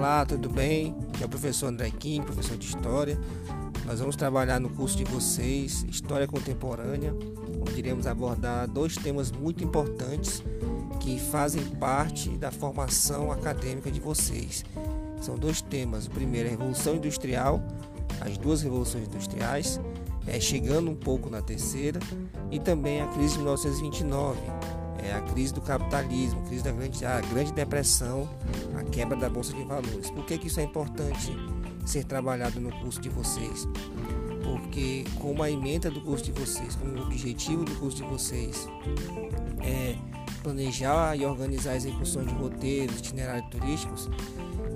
Olá, tudo bem? Aqui é o professor André Kim, professor de História. Nós vamos trabalhar no curso de vocês, História Contemporânea, onde iremos abordar dois temas muito importantes que fazem parte da formação acadêmica de vocês. São dois temas. O primeiro é a Revolução Industrial, as duas revoluções industriais, é, chegando um pouco na terceira, e também a crise de 1929 é a crise do capitalismo, a crise da grande, a grande depressão, a quebra da bolsa de valores. Por que, que isso é importante ser trabalhado no curso de vocês? Porque como a emenda do curso de vocês, como o objetivo do curso de vocês é planejar e organizar a execução de roteiros, itinerários turísticos,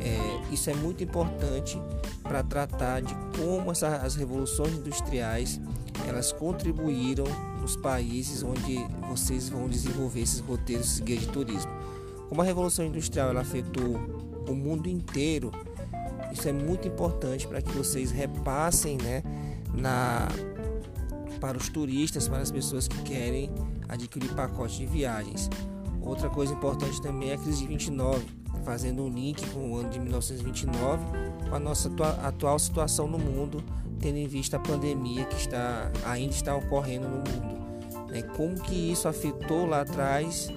é, isso é muito importante para tratar de como essa, as revoluções industriais elas contribuíram nos países onde vocês vão desenvolver esses roteiros, esses guias de turismo. Como a Revolução Industrial ela afetou o mundo inteiro, isso é muito importante para que vocês repassem né, na, para os turistas, para as pessoas que querem adquirir pacotes de viagens. Outra coisa importante também é a crise de 29, fazendo um link com o ano de 1929 com a nossa atual situação no mundo tendo em vista a pandemia que está, ainda está ocorrendo no mundo. Né? Como que isso afetou lá atrás,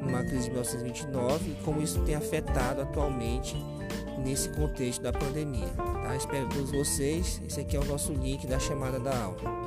numa crise de 1929, e como isso tem afetado atualmente nesse contexto da pandemia. Tá? Espero todos vocês. Esse aqui é o nosso link da chamada da aula.